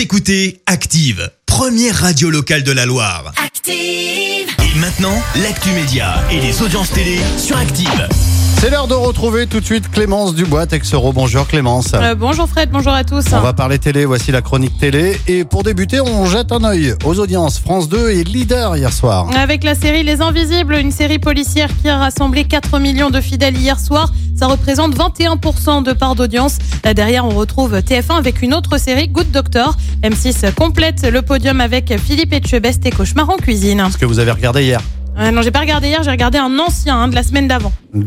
Vous écoutez Active, première radio locale de la Loire. Active. Et maintenant, l'actu média et les audiences télé sur Active. C'est l'heure de retrouver tout de suite Clémence Dubois, Texero. Bonjour Clémence. Euh, bonjour Fred, bonjour à tous. On va parler télé, voici la chronique télé. Et pour débuter, on jette un œil aux audiences. France 2 est leader hier soir. Avec la série Les Invisibles, une série policière qui a rassemblé 4 millions de fidèles hier soir. Ça représente 21% de part d'audience. Là derrière, on retrouve TF1 avec une autre série, Good Doctor. M6 complète le podium avec Philippe Etchebest et Cauchemar en cuisine. Ce que vous avez regardé hier. Euh, non, j'ai pas regardé hier, j'ai regardé un ancien hein, de la semaine d'avant. Euh,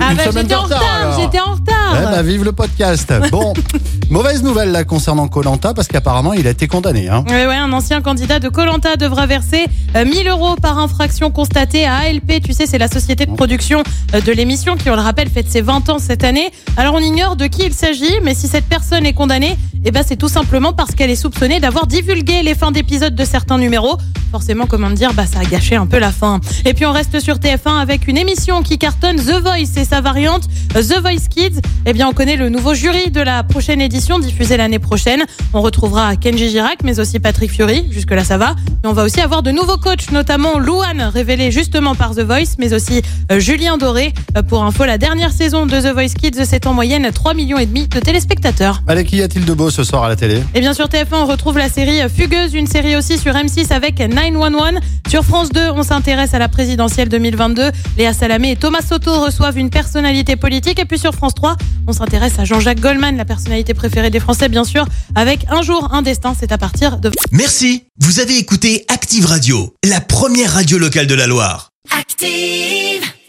Ah bah, j'étais en retard, j'étais en retard. Eh bah, vive le podcast. Bon, mauvaise nouvelle là concernant Colanta parce qu'apparemment il a été condamné. Hein. Ouais, ouais, un ancien candidat de Colanta devra verser euh, 1000 euros par infraction constatée à ALP. Tu sais, c'est la société de production euh, de l'émission qui, on le rappelle, fête ses 20 ans cette année. Alors, on ignore de qui il s'agit, mais si cette personne est condamnée, eh ben, c'est tout simplement parce qu'elle est soupçonnée d'avoir divulgué les fins d'épisodes de certains numéros. Forcément, comment dire, bah, ça a gâché un peu la fin. Et puis, on reste sur TF1 avec une émission qui cartonne The Voice et sa variante euh, The Voice Kids. Eh bien, on connaît le nouveau jury de la prochaine édition diffusée l'année prochaine. On retrouvera Kenji Girac, mais aussi Patrick Fury. Jusque-là, ça va. Et on va aussi avoir de nouveaux coachs, notamment Louane, révélé justement par The Voice, mais aussi euh, Julien Doré. Euh, Pour info, la dernière saison de The Voice Kids, c'est en moyenne 3 millions et demi de téléspectateurs. Allez, qu'y a-t-il de beau ce soir à la télé? Et bien sûr TF1, on retrouve la série Fugueuse, une série aussi sur M6 avec 911. Sur France 2, on s'intéresse à la présidentielle 2022. Léa Salamé et Thomas Soto reçoivent une personnalité politique. Et puis sur France 3, on s'intéresse à Jean-Jacques Goldman, la personnalité préférée des Français, bien sûr, avec Un jour, un destin. C'est à partir de... Merci, vous avez écouté Active Radio, la première radio locale de la Loire. Active.